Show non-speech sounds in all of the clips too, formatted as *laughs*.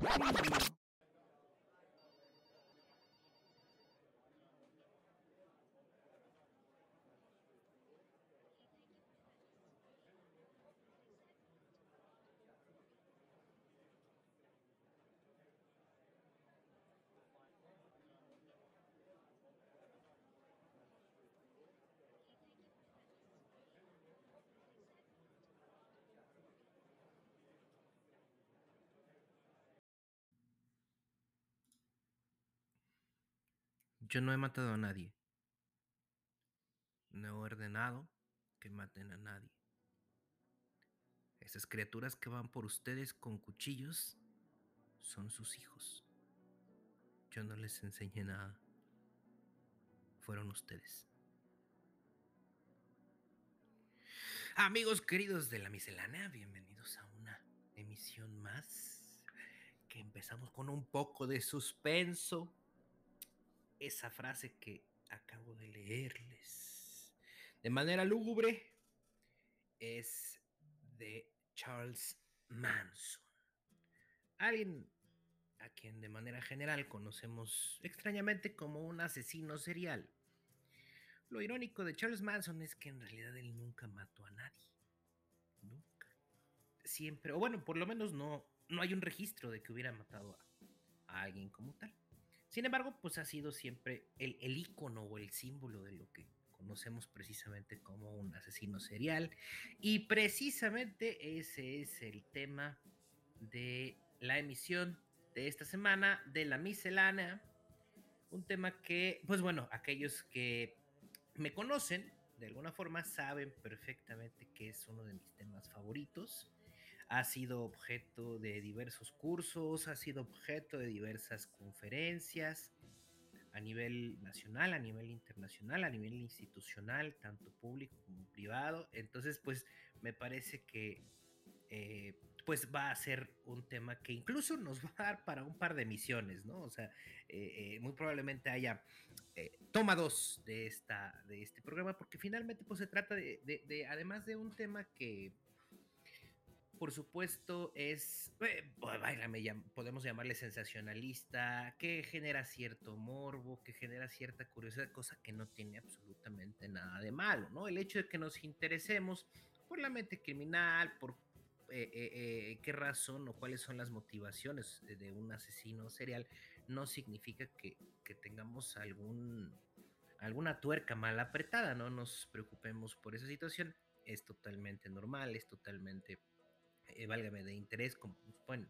Preview. Yo no he matado a nadie. No he ordenado que maten a nadie. Esas criaturas que van por ustedes con cuchillos son sus hijos. Yo no les enseñé nada. Fueron ustedes. Amigos queridos de la miscelánea, bienvenidos a una emisión más que empezamos con un poco de suspenso esa frase que acabo de leerles de manera lúgubre es de Charles Manson. Alguien a quien de manera general conocemos extrañamente como un asesino serial. Lo irónico de Charles Manson es que en realidad él nunca mató a nadie. Nunca. Siempre, o bueno, por lo menos no, no hay un registro de que hubiera matado a, a alguien como tal. Sin embargo, pues ha sido siempre el, el icono o el símbolo de lo que conocemos precisamente como un asesino serial. Y precisamente ese es el tema de la emisión de esta semana de la miscelánea. Un tema que, pues bueno, aquellos que me conocen de alguna forma saben perfectamente que es uno de mis temas favoritos ha sido objeto de diversos cursos, ha sido objeto de diversas conferencias a nivel nacional, a nivel internacional, a nivel institucional, tanto público como privado. Entonces, pues me parece que eh, pues va a ser un tema que incluso nos *laughs* va a dar para un par de misiones, ¿no? O sea, eh, eh, muy probablemente haya toma dos de, esta, de este programa, porque finalmente pues se trata de, de además de un tema que por supuesto, es, eh, podemos llamarle sensacionalista, que genera cierto morbo, que genera cierta curiosidad, cosa que no tiene absolutamente nada de malo, ¿no? El hecho de que nos interesemos por la mente criminal, por eh, eh, qué razón o cuáles son las motivaciones de un asesino serial, no significa que, que tengamos algún, alguna tuerca mal apretada, no nos preocupemos por esa situación, es totalmente normal, es totalmente eh, válgame, de interés, como bueno,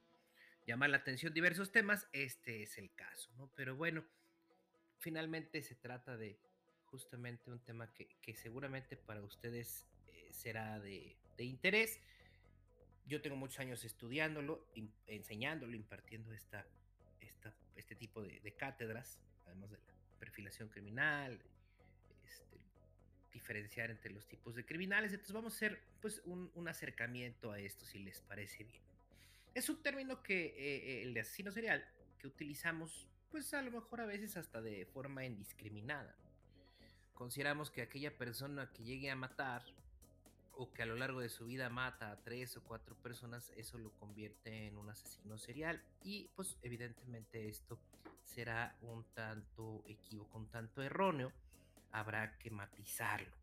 llamar la atención diversos temas, este es el caso, ¿no? Pero bueno, finalmente se trata de justamente un tema que, seguramente para ustedes eh, será de, interés. Yo tengo muchos años estudiándolo, enseñándolo, impartiendo esta, esta, este tipo de, de cátedras, además de la perfilación criminal, diferenciar entre los tipos de criminales. Entonces vamos a hacer pues un, acercamiento a esto si les parece bien. Es un término que eh, eh, el de asesino serial que utilizamos pues a lo mejor a veces hasta de forma indiscriminada. Consideramos que aquella persona que llegue a matar o que a lo largo de su vida mata a tres o cuatro personas, eso lo convierte en un asesino serial. Y pues evidentemente esto será un tanto equívoco, un tanto erróneo habrá que matizarlo.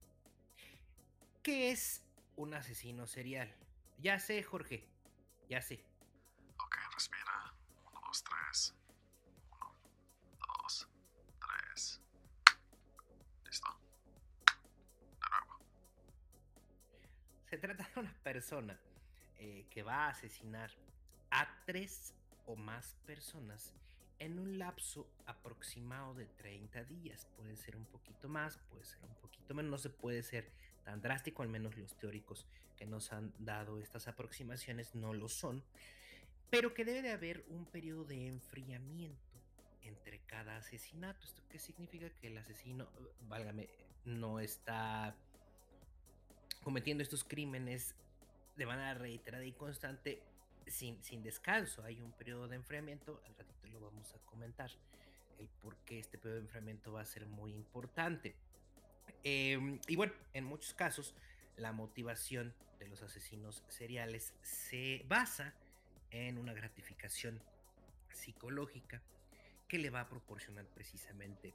¿Qué es un asesino serial? Ya sé, Jorge, ya sé. Ok, respira. Uno, dos, tres. Uno, dos, tres. Listo. De nuevo. Se trata de una persona eh, que va a asesinar a tres o más personas en un lapso aproximado de 30 días. Puede ser un poquito más, puede ser un poquito menos, no se puede ser tan drástico, al menos los teóricos que nos han dado estas aproximaciones no lo son, pero que debe de haber un periodo de enfriamiento entre cada asesinato. ¿Esto qué significa? Que el asesino, válgame, no está cometiendo estos crímenes de manera reiterada y constante sin, descanso. Hay un periodo de enfriamiento, al ratito lo vamos a comentar, el por qué este periodo de enfriamiento va a ser muy importante. Em, y bueno, en muchos casos, la motivación de los asesinos seriales se basa en una gratificación psicológica que le va a proporcionar precisamente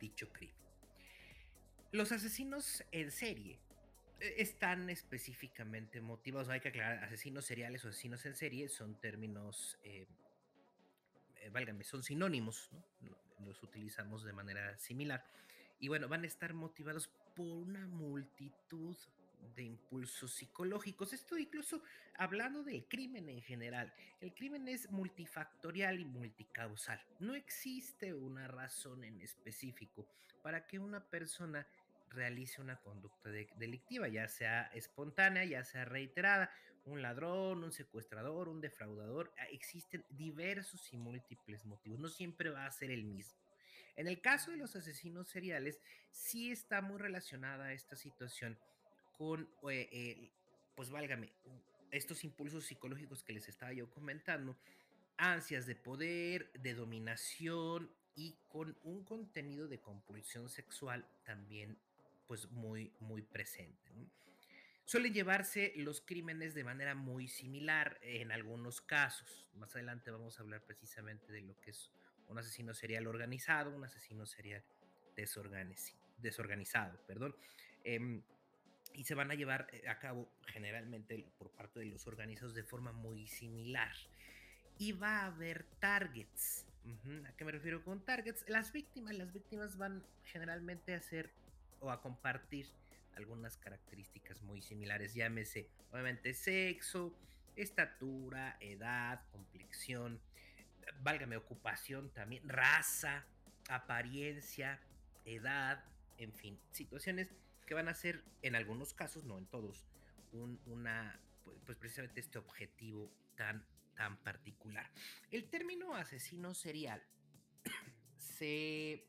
dicho crimen. Los asesinos en serie están específicamente motivados, hay que aclarar, asesinos seriales o asesinos en serie son términos, eh, eh, válgame, son sinónimos, los utilizamos de manera similar. Y bueno, van a estar motivados por una multitud de impulsos psicológicos. Esto incluso hablando del crimen en general. El crimen es multifactorial y multicausal. No existe una razón en específico para que una persona realice una conducta delictiva, ya sea espontánea, ya sea reiterada. Un ladrón, un secuestrador, un defraudador. Ah, existen diversos y múltiples motivos. No siempre va a ser el mismo. En el caso de los asesinos seriales, sí está muy relacionada esta situación con, eh, pues válgame, estos impulsos psicológicos que les estaba yo comentando, ansias de poder, de dominación y con un contenido de compulsión sexual también pues muy, muy presente. Suelen llevarse los crímenes de manera muy similar en algunos casos. Más adelante vamos a hablar precisamente de lo que es un asesino serial organizado, un asesino serial desorganizado, perdón. Em, y se van a llevar eh, a cabo generalmente por parte de los organizados de forma muy similar. Y va a haber targets. ¿A qué me refiero con targets? Las víctimas, las víctimas van generalmente a hacer o a compartir algunas características muy similares, llámese obviamente sexo, estatura, edad, complexión, válgame, ocupación también, raza, apariencia, edad, en fin, situaciones que van a ser en algunos casos, no en todos, un, una, pues, pues precisamente este objetivo tan, tan particular. El término asesino serial *clears throat* se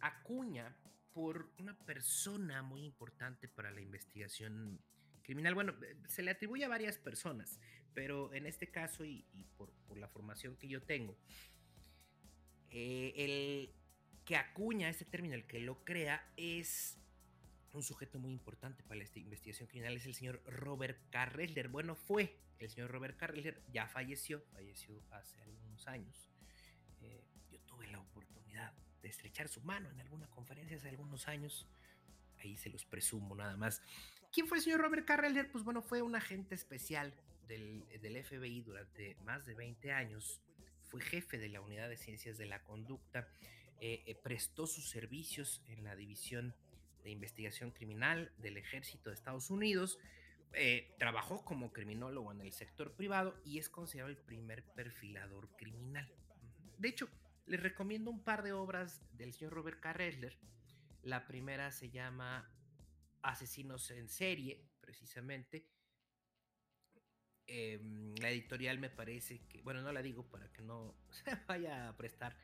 acuña por una persona muy importante para la investigación criminal. Bueno, eh, se le atribuye a varias personas, pero en este caso y, por, la formación que yo tengo, eh, el que acuña este término, el que lo crea, es un sujeto muy importante para la investigación criminal, es el señor Robert Carreller. Bueno, fue el señor Robert Carreller, ya falleció, falleció hace algunos años. Eh, yo tuve la oportunidad de estrechar su mano en alguna conferencia hace algunos años. Ahí se los presumo nada más. ¿Quién fue el señor Robert Carreller? Pues bueno, fue un agente especial del, del FBI durante más de 20 años. Fue jefe de la unidad de ciencias de la conducta. Eh, eh, prestó sus servicios en la división de investigación criminal del ejército de Estados Unidos. Eh, trabajó como criminólogo en el sector privado y es considerado el primer perfilador criminal. De hecho, les recomiendo un par de obras del señor Robert Carreller. La primera se llama Asesinos en serie, precisamente. Em, la editorial me parece que, bueno, no la digo para que no *laughs* se vaya a prestar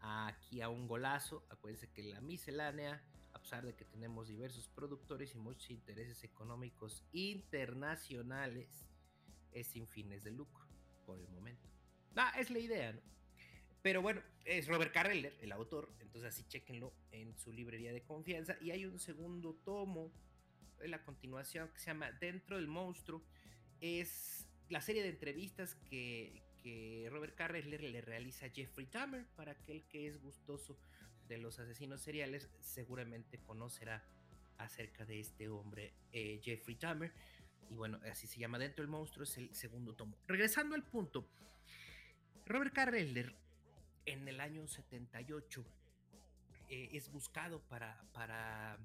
aquí a un golazo. Acuérdense que la miscelánea, a pesar de que tenemos diversos productores y muchos intereses económicos internacionales, es sin fines de lucro por el momento. Ah, es la idea, ¿no? Pero bueno, es Robert Carreller, el autor, entonces así chequenlo en su librería de confianza. Y hay un segundo tomo, en la continuación, que se llama Dentro del Monstruo. Es la serie de entrevistas que, que Robert Carreller le realiza a Jeffrey Dahmer. Para aquel que es gustoso de los asesinos seriales, seguramente conocerá acerca de este hombre, eh, Jeffrey Dahmer. Y bueno, así se llama Dentro del Monstruo, es el segundo tomo. Regresando al punto, Robert Carreller en el año 78 eh, es buscado para, para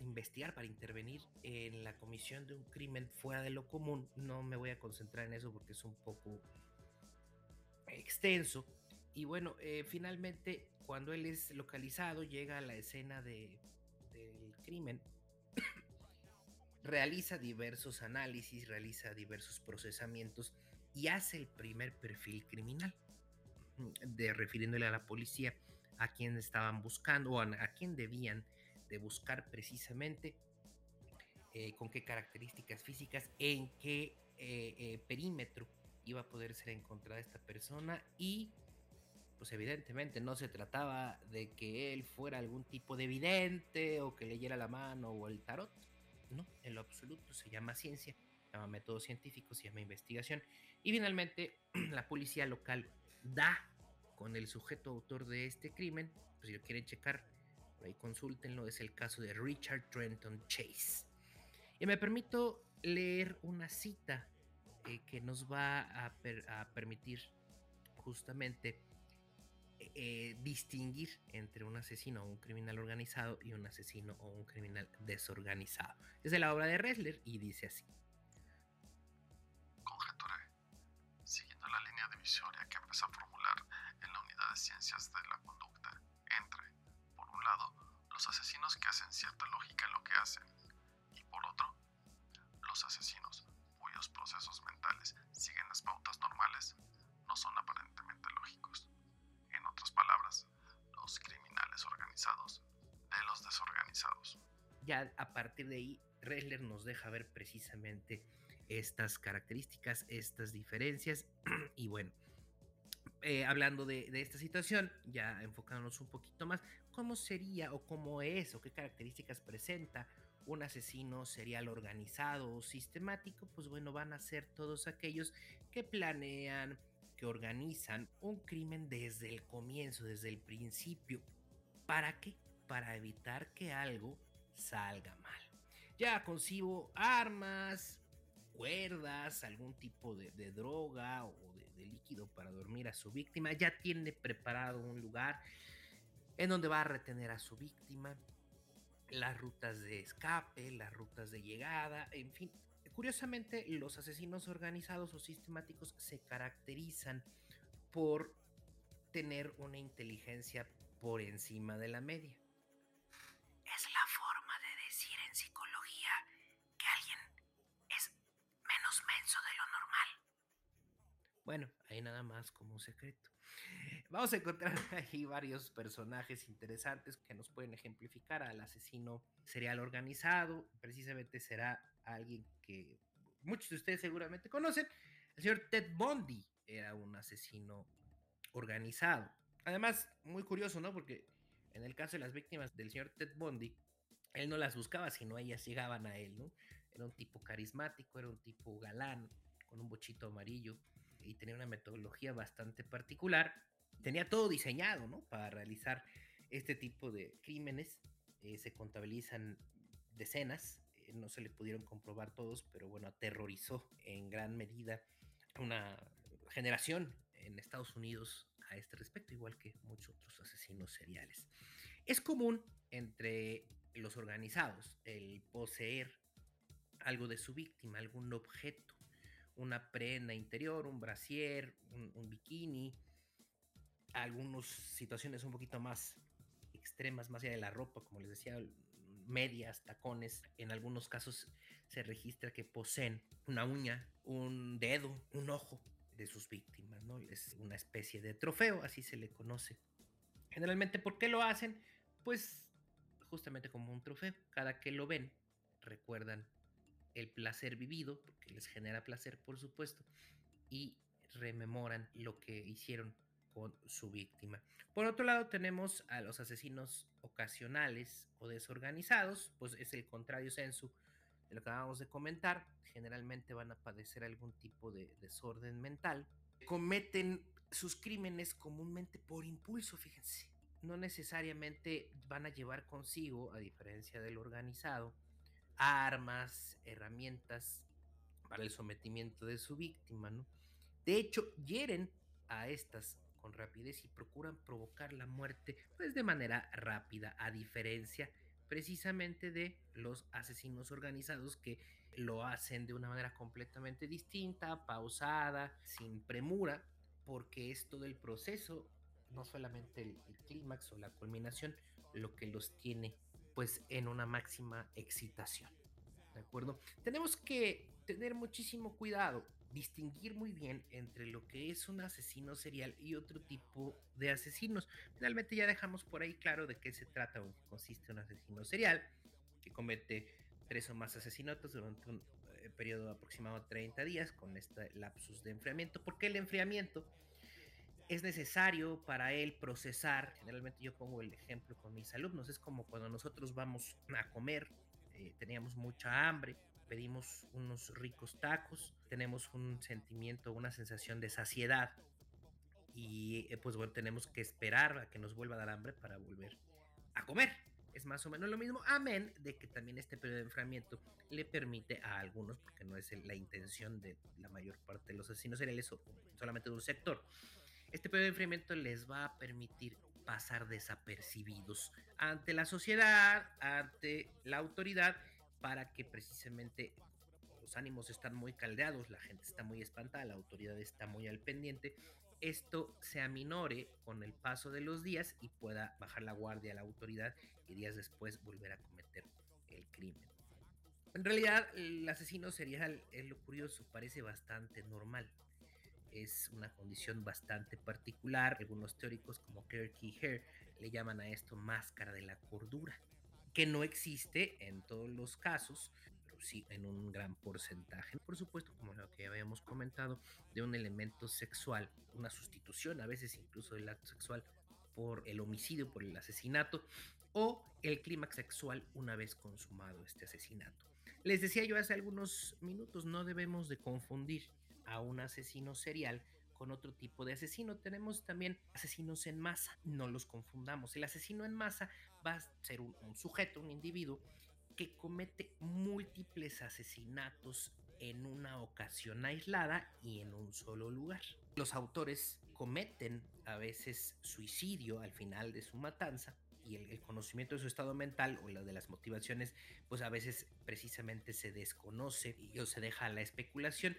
investigar, para intervenir en la comisión de un crimen fuera de lo común. No me voy a concentrar en eso porque es un poco extenso. Y bueno, eh, finalmente, cuando él es localizado, llega a la escena de, del crimen, *coughs* realiza diversos análisis, realiza diversos procesamientos y hace el primer perfil criminal de refiriéndole a la policía a quien estaban buscando o a, quien debían de buscar precisamente, eh, con qué características físicas, en qué eh, eh, perímetro iba a poder ser encontrada esta persona y pues evidentemente no se trataba de que él fuera algún tipo de vidente o que leyera la mano o el tarot, no, en lo absoluto se llama ciencia, se llama método científico, se llama investigación. Y finalmente *clears throat* la policía local da con el sujeto autor de este crimen, pues si lo quieren checar, por ahí consúltenlo, es el caso de Richard Trenton Chase. Y me permito leer una cita eh, que nos va a, permitir justamente eh, distinguir entre un asesino o un criminal organizado y un asesino o un criminal desorganizado. Es de la obra de Ressler y dice así. Conjeturé, siguiendo la línea divisoria empezó a formular en la unidad de ciencias de la conducta, entre, por un lado, los asesinos que hacen cierta lógica en lo que hacen, y por otro, los asesinos cuyos procesos mentales siguen las pautas normales, no son aparentemente lógicos. En otras palabras, los criminales organizados de los desorganizados. Ya a partir de ahí, Ressler nos deja ver precisamente estas características, estas diferencias. *clears throat* y bueno, eh, hablando de, de, esta situación, ya enfocándonos un poquito más, ¿cómo sería o cómo es o qué características presenta un asesino serial organizado o sistemático? Pues bueno, van a ser todos aquellos que planean, que organizan un crimen desde el comienzo, desde el principio. ¿Para qué? Para evitar que algo salga mal. Ya concibo armas, cuerdas, algún tipo de, droga o líquido para dormir a su víctima. Ya tiene preparado un lugar en donde va a retener a su víctima. Las rutas de escape, las rutas de llegada, en fin. Curiosamente, los asesinos organizados o sistemáticos se caracterizan por tener una inteligencia por encima de la media. Bueno, ahí nada más como un secreto. Vamos a encontrar *laughs* ahí varios personajes interesantes que nos pueden ejemplificar al asesino serial organizado. Precisamente será alguien que muchos de ustedes seguramente conocen. El señor Ted Bundy era un asesino organizado. Además, muy curioso, ¿no? Porque en el caso de las víctimas del señor Ted Bundy, él no las buscaba, sino ellas llegaban a él, ¿no? Era un tipo carismático, era un tipo galán, con un bochito amarillo y tenía una metodología bastante particular. Tenía todo diseñado, ¿no? Para realizar este tipo de crímenes. Eh, se contabilizan decenas, eh, no se le pudieron comprobar todos, pero bueno, aterrorizó en gran medida una generación en Estados Unidos a este respecto, igual que muchos otros asesinos seriales. Es común entre los organizados el poseer algo de su víctima, algún objeto una prenda interior, un brasier, un, bikini, algunas situaciones un poquito más extremas, más allá de la ropa, como les decía, medias, tacones. En algunos casos se registra que poseen una uña, un dedo, un ojo de sus víctimas, ¿no? Es una especie de trofeo, así se le conoce. Generalmente, ¿por qué lo hacen? Pues justamente como un trofeo. Cada que lo ven, recuerdan el placer vivido, porque les genera placer, por supuesto, y rememoran lo que hicieron con su víctima. Por otro lado, tenemos a los asesinos ocasionales o desorganizados, pues es el contrario sensu de lo que acabamos de comentar. Generalmente van a padecer algún tipo de desorden mental. Cometen sus crímenes comúnmente por impulso, fíjense. No necesariamente van a llevar consigo, a diferencia del organizado, armas, herramientas para el sometimiento de su víctima, ¿no? De hecho, hieren a estas con rapidez y procuran provocar la muerte pues de manera rápida, a diferencia precisamente de los asesinos organizados que lo hacen de una manera completamente distinta, pausada, sin premura, porque es todo el proceso, no solamente el, el clímax o la culminación, lo que los tiene pues en una máxima excitación. ¿De acuerdo? Tenemos que tener muchísimo cuidado, distinguir muy bien entre lo que es un asesino serial y otro tipo de asesinos. Finalmente ya dejamos por ahí claro de qué se trata o consiste un asesino serial, que comete tres o más asesinatos durante un eh, periodo aproximado de 30 días con este lapsus de enfriamiento. ¿Por qué el enfriamiento? Es necesario para él procesar. Generalmente yo pongo el ejemplo con mis alumnos. Es como cuando nosotros vamos a comer, eh, teníamos mucha hambre, pedimos unos ricos tacos, tenemos un sentimiento, una sensación de saciedad. y eh, pues bueno, tenemos que esperar a que nos vuelva a dar hambre para volver a comer. Es más o menos lo mismo, amén de que también este periodo de enfriamiento le permite a algunos, porque no es la intención de la mayor parte de los asesinos seriales solamente de un sector, este periodo de enfriamiento les va a permitir pasar desapercibidos ante la sociedad, ante la autoridad, para que precisamente los ánimos están muy caldeados, la gente está muy espantada, la autoridad está muy al pendiente esto se aminore con el paso de los días y pueda bajar la guardia a la autoridad y días después volver a cometer el crimen. En realidad, el asesino serial, es lo curioso, parece bastante normal. Es una condición bastante particular. Algunos teóricos como Kirk y Hare le llaman a esto máscara de la cordura, que no existe en todos los casos, sí en un gran porcentaje. Por supuesto, como lo que habíamos comentado, de un elemento sexual, una sustitución a veces incluso del acto sexual por el homicidio, por el asesinato o el clímax sexual una vez consumado este asesinato. Les decía yo hace algunos minutos, no debemos de confundir a un asesino serial con otro tipo de asesino. Tenemos también asesinos en masa, no los confundamos. El asesino en masa va a ser un, sujeto, un individuo que comete múltiples asesinatos en una ocasión aislada y en un solo lugar. Los autores cometen a veces suicidio al final de su matanza y el, conocimiento de su estado mental o la de las motivaciones, pues a veces precisamente se desconoce y o se deja la especulación.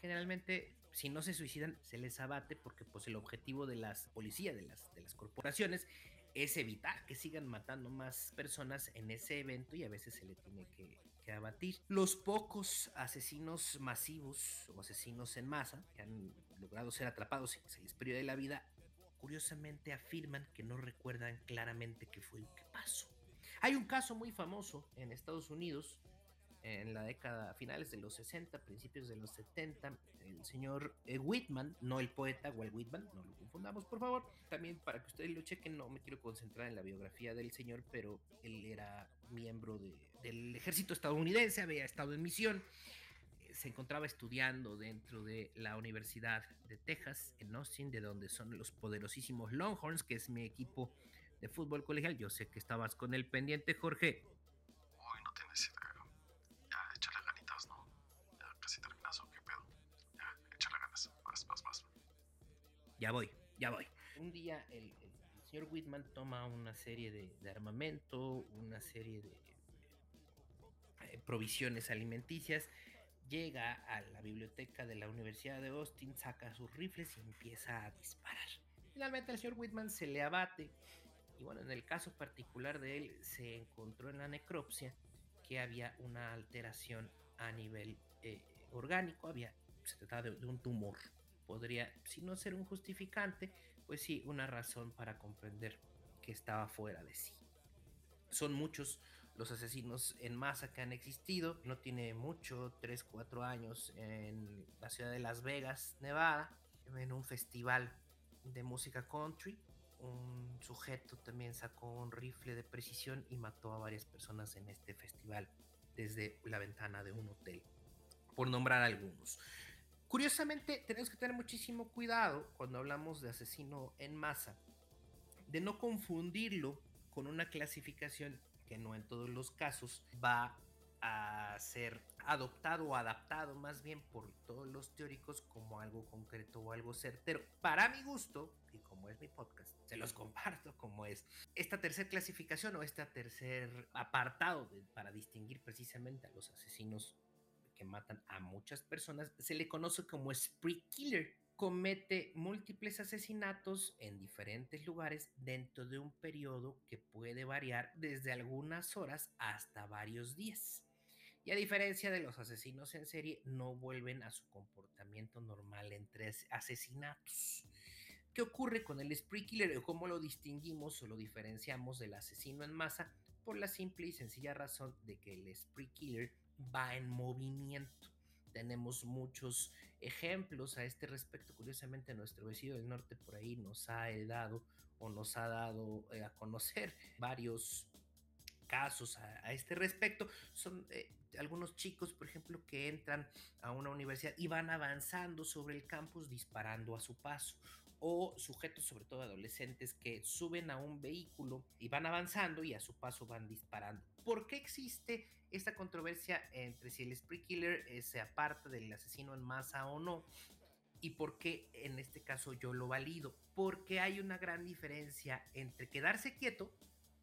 Generalmente, si no se suicidan, se les abate porque pues el objetivo de las policías, de las, de las corporaciones, es evitar que sigan matando más personas en ese evento y a veces se le tiene que, abatir. Los pocos asesinos masivos o asesinos en masa que han logrado ser atrapados y que se les de la vida, curiosamente afirman que no recuerdan claramente qué fue lo que pasó. Hay un caso muy famoso en Estados Unidos en la década finales de los 60, principios de los 70, el señor eh, Whitman, no el poeta Walt Whitman, no lo confundamos por favor, también para que ustedes lo chequen, no me quiero concentrar en la biografía del señor, pero él era miembro del ejército estadounidense, había estado en misión, eh, se encontraba estudiando dentro de la Universidad de Texas, en Austin, de donde son los poderosísimos Longhorns, que es mi equipo de fútbol colegial. Yo sé que estabas con el pendiente, Jorge. Hoy no tienes idea. Ya voy, ya voy. Un día el, señor Whitman toma una serie de, armamento, una serie de eh, provisiones alimenticias, llega a la biblioteca de la Universidad de Austin, saca sus rifles y empieza a disparar. Finalmente al señor Whitman se le abate y bueno, en el caso particular de él se encontró en la necropsia que había una alteración a nivel eh, orgánico, había, se trataba de un tumor podría, si no ser un justificante, pues sí, una razón para comprender que estaba fuera de sí. Son muchos los asesinos en masa que han existido. No tiene mucho, 3, 4 años, en la ciudad de Las Vegas, Nevada, en un festival de música country. Un sujeto también sacó un rifle de precisión y mató a varias personas en este festival desde la ventana de un hotel, por nombrar algunos. Curiosamente, tenemos que tener muchísimo cuidado cuando hablamos de asesino en masa, de no confundirlo con una clasificación que no en todos los casos va a ser adoptado o adaptado más bien por todos los teóricos como algo concreto o algo certero. Para mi gusto, y como es mi podcast, se los comparto como es. Esta tercera clasificación o este tercer apartado para distinguir precisamente a los asesinos que matan a muchas personas, se le conoce como spree killer. Comete múltiples asesinatos en diferentes lugares dentro de un periodo que puede variar desde algunas horas hasta varios días. Y a diferencia de los asesinos en serie, no vuelven a su comportamiento normal entre asesinatos. ¿Qué ocurre con el spree killer o cómo lo distinguimos o lo diferenciamos del asesino en masa? Por la simple y sencilla razón de que el spree killer va en movimiento. Tenemos muchos ejemplos a este respecto. Curiosamente, nuestro vecino del norte por ahí nos ha dado o nos ha dado eh, a conocer *laughs* varios casos a, este respecto son eh, algunos chicos, por ejemplo, que entran a una universidad y van avanzando sobre el campus disparando a su paso o sujetos, sobre todo adolescentes, que suben a un vehículo y van avanzando y a su paso van disparando. ¿Por qué existe esta controversia entre si el spree killer eh, se aparta del asesino en masa o no? ¿Y por qué en este caso yo lo valido? Porque hay una gran diferencia entre quedarse quieto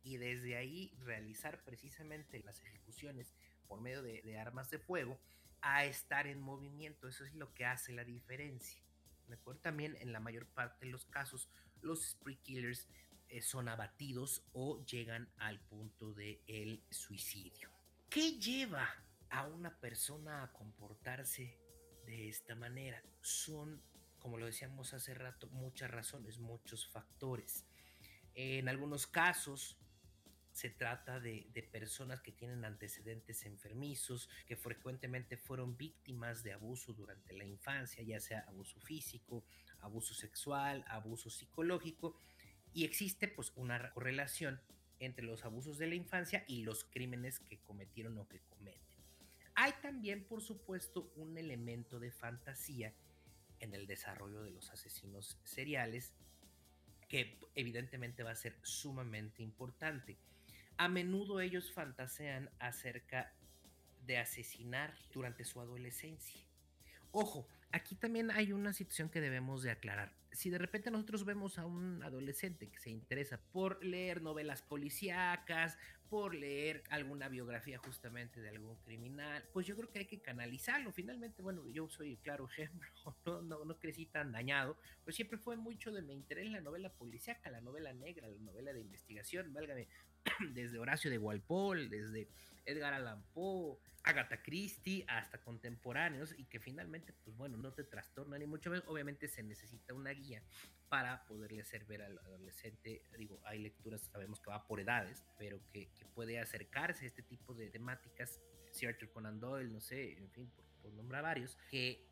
y desde ahí realizar precisamente las ejecuciones por medio de, armas de fuego a estar en movimiento. Eso es lo que hace la diferencia. ¿Me acuerdo? También en la mayor parte de los casos, los spree killers son abatidos o llegan al punto el suicidio. ¿Qué lleva a una persona a comportarse de esta manera? Son, como lo decíamos hace rato, muchas razones, muchos factores. En algunos casos, se trata de, personas que tienen antecedentes enfermizos, que frecuentemente fueron víctimas de abuso durante la infancia, ya sea abuso físico, abuso sexual, abuso psicológico, y existe pues una correlación entre los abusos de la infancia y los crímenes que cometieron o que cometen. Hay también, por supuesto, un elemento de fantasía en el desarrollo de los asesinos seriales que evidentemente va a ser sumamente importante. A menudo ellos fantasean acerca de asesinar durante su adolescencia. Ojo, aquí también hay una situación que debemos de aclarar. Si de repente nosotros vemos a un adolescente que se interesa por leer novelas policíacas, por leer alguna biografía justamente de algún criminal, pues yo creo que hay que canalizarlo. Finalmente, bueno, yo soy el claro ejemplo, *laughs* no, no, no crecí tan dañado, pues siempre fue mucho de mi interés la novela policíaca, la novela negra, la novela de investigación, válgame, *clears throat* desde Horacio de Walpole, desde Edgar Allan Poe, Agatha Christie, hasta contemporáneos, y que finalmente, pues bueno, no te trastorna ni mucho menos. Obviamente se necesita una guía para poderle hacer ver al adolescente. Digo, hay lecturas, sabemos que va por edades, pero que, puede acercarse a este tipo de temáticas. Sir Arthur Conan Doyle, no sé, en fin, por, por nombrar varios, que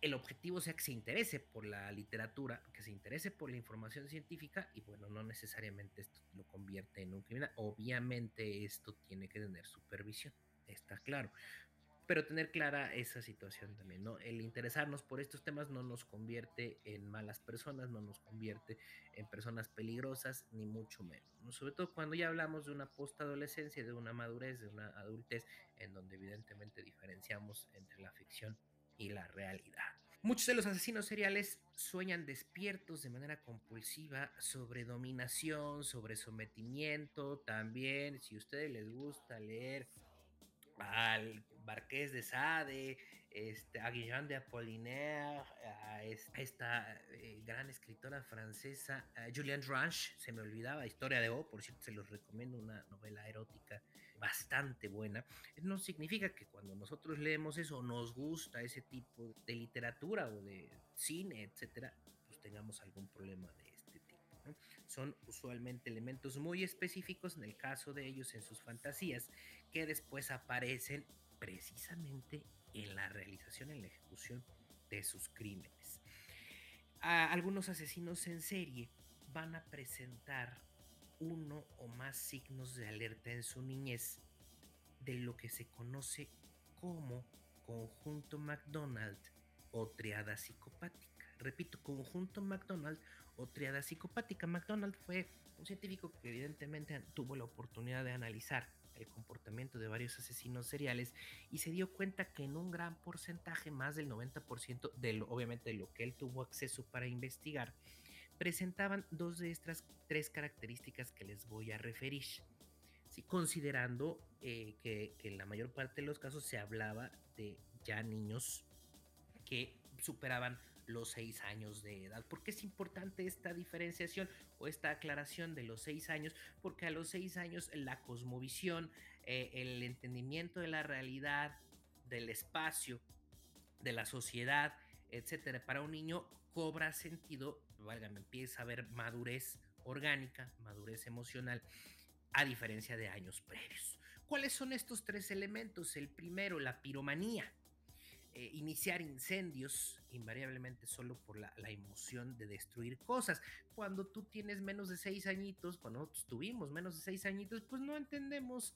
el objetivo sea que se interese por la literatura, que se interese por la información científica y bueno, no necesariamente esto lo convierte en un criminal. Obviamente esto tiene que tener supervisión, está claro. Pero tener clara esa situación también, ¿no? El interesarnos por estos temas no nos convierte en malas personas, no nos convierte en personas peligrosas, ni mucho menos. Sobre todo cuando ya hablamos de una postadolescencia, de una madurez, de una adultez, en donde evidentemente diferenciamos entre la ficción y la realidad. Muchos de los asesinos seriales sueñan despiertos de manera compulsiva sobre dominación, sobre sometimiento. También, si a ustedes les gusta leer al Marqués de Sade, este, a Guillaume de Apollinaire, a esta eh, gran escritora francesa, Julian Ranch, se me olvidaba, Historia de O, por cierto, se los recomiendo, una novela erótica bastante buena, no significa que cuando nosotros leemos eso, nos gusta ese tipo de literatura o de cine, etcétera, pues tengamos algún problema de este tipo. Son usualmente elementos muy específicos, en el caso de ellos, en sus fantasías, que después aparecen precisamente en la realización, en la ejecución de sus crímenes. algunos asesinos en serie van a presentar uno o más signos de alerta en su niñez de lo que se conoce como conjunto McDonald o triada psicopática. Repito, conjunto McDonald o triada psicopática. McDonald fue un científico que evidentemente tuvo la oportunidad de analizar el comportamiento de varios asesinos seriales y se dio cuenta que en un gran porcentaje, más del 90% de lo, obviamente de lo que él tuvo acceso para investigar, presentaban dos de estas tres características que les voy a referir. considerando eh, que, en la mayor parte de los casos se hablaba de ya niños que superaban los seis años de edad. ¿Por qué es importante esta diferenciación o esta aclaración de los seis años? Porque a los seis años la cosmovisión, eh, el entendimiento de la realidad, del espacio, de la sociedad, etcétera, para un niño cobra sentido me empieza a haber madurez orgánica, madurez emocional, a diferencia de años previos. ¿Cuáles son estos tres elementos? El primero, la piromanía. Eh, iniciar incendios invariablemente solo por la, emoción de destruir cosas. Cuando tú tienes menos de seis añitos, cuando nosotros tuvimos menos de seis añitos, pues no entendemos,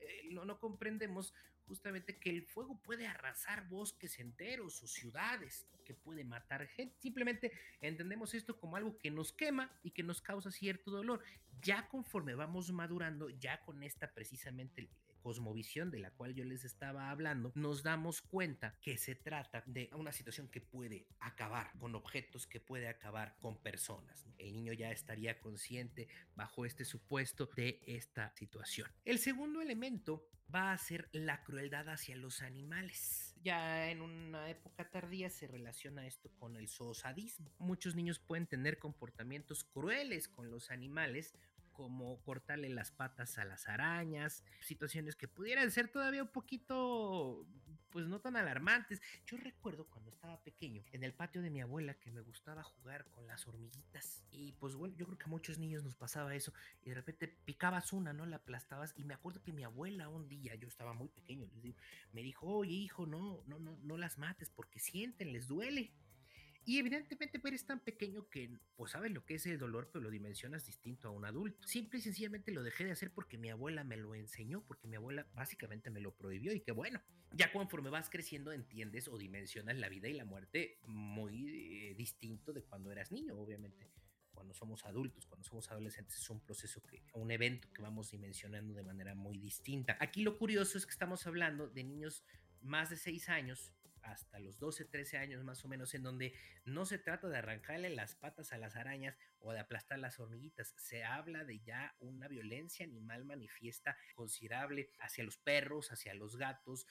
eh, no, no comprendemos justamente que el fuego puede arrasar bosques enteros o ciudades, que puede matar gente. Simplemente entendemos esto como algo que nos quema y que nos causa cierto dolor. Ya conforme vamos madurando, ya con esta precisamente cosmovisión de la cual yo les estaba hablando, nos damos cuenta que se trata de una situación que puede acabar con objetos, que puede acabar con personas. El niño ya estaría consciente bajo este supuesto de esta situación. El segundo elemento va a ser la crueldad hacia los animales. Ya en una época tardía se relaciona esto con el zoosadismo. Muchos niños pueden tener comportamientos crueles con los animales como cortarle las patas a las arañas, situaciones que pudieran ser todavía un poquito, pues no tan alarmantes. Yo recuerdo cuando estaba pequeño, en el patio de mi abuela, que me gustaba jugar con las hormiguitas. Y pues bueno, yo creo que a muchos niños nos pasaba eso. Y de repente picabas una, ¿no? La aplastabas. Y me acuerdo que mi abuela un día, yo estaba muy pequeño, les digo, me dijo, oye hijo, no, no, no, no las mates porque sienten, les duele. Y evidentemente eres tan pequeño que pues sabes lo que es el dolor, pero lo dimensionas distinto a un adulto. Simple y sencillamente lo dejé de hacer porque mi abuela me lo enseñó, porque mi abuela básicamente me lo prohibió y que bueno, ya conforme vas creciendo entiendes o dimensionas la vida y la muerte muy eh, distinto de cuando eras niño, obviamente cuando somos adultos, cuando somos adolescentes, es un proceso que, un evento que vamos dimensionando de manera muy distinta. Aquí lo curioso es que estamos hablando de niños más de 6 años hasta los 12, 13 años más o menos, en donde no se trata de arrancarle las patas a las arañas o de aplastar las hormiguitas, se habla de ya una violencia animal manifiesta considerable hacia los perros, hacia los gatos,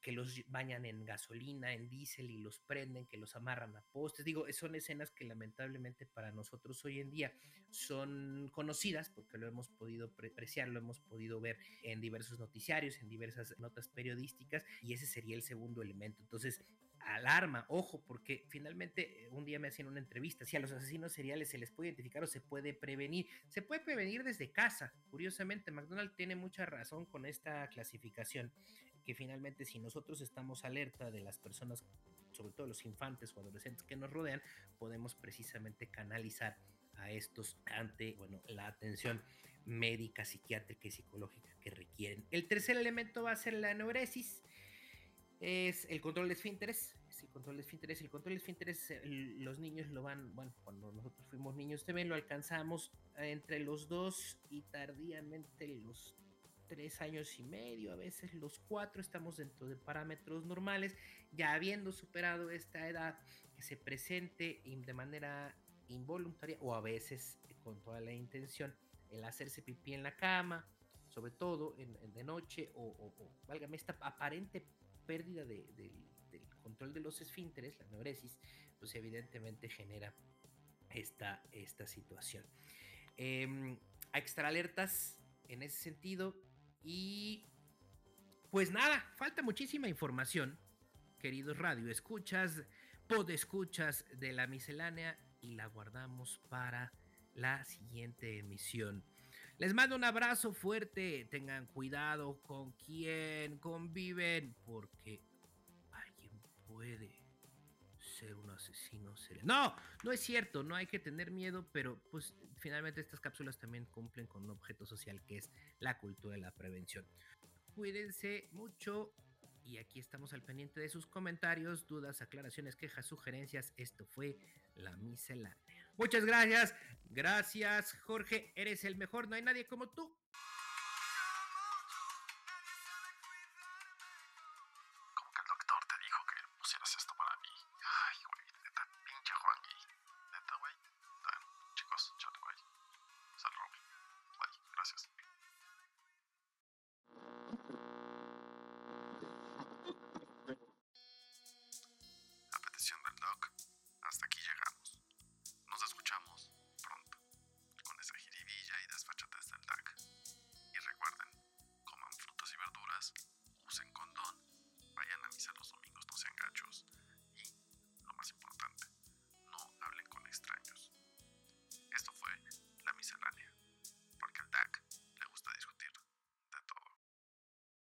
que los bañan en gasolina, en diésel y los prenden, que los amarran a postes. Digo, son escenas que lamentablemente para nosotros hoy en día son conocidas porque lo hemos podido apreciar, lo hemos podido ver en diversos noticiarios, en diversas notas periodísticas y ese sería el segundo elemento. Entonces, alarma, ojo, porque finalmente eh, un día me hacían una entrevista, si a los asesinos seriales se les puede identificar o se puede prevenir, se puede prevenir desde casa. Curiosamente, McDonald tiene mucha razón con esta clasificación finalmente si nosotros estamos alerta de las personas, sobre todo los infantes o adolescentes que nos rodean, podemos precisamente canalizar a estos ante bueno, la atención médica, psiquiátrica y psicológica que requieren. El tercer elemento va a ser la neuresis, es el control de esfínteres. el control de esfínteres. El control de esfínteres, los niños lo van, bueno, cuando nosotros fuimos niños también lo alcanzamos entre los dos y tardíamente los tres años y medio, a veces los cuatro, estamos dentro de parámetros normales, ya habiendo superado esta edad que se presente de manera involuntaria o a veces con toda la intención el hacerse pipí en la cama, sobre todo en, de noche o, o, válgame, esta aparente pérdida de, del control de los esfínteres, la neuresis, pues evidentemente genera esta, esta situación. Eh, extra alertas en ese sentido, y pues nada, falta muchísima información, queridos radio escuchas, pod escuchas de la miscelánea y la guardamos para la siguiente emisión. Les mando un abrazo fuerte, tengan cuidado con quién conviven, porque alguien puede ser un asesino serial. No, no es cierto, no hay que tener miedo, pero pues finalmente estas cápsulas también cumplen con un objeto social que es la cultura de la prevención. Cuídense mucho y aquí estamos al pendiente de sus comentarios, dudas, aclaraciones, quejas, sugerencias. Esto fue la miscelánea. Muchas gracias. Gracias, Jorge. Eres el mejor. No hay nadie como tú.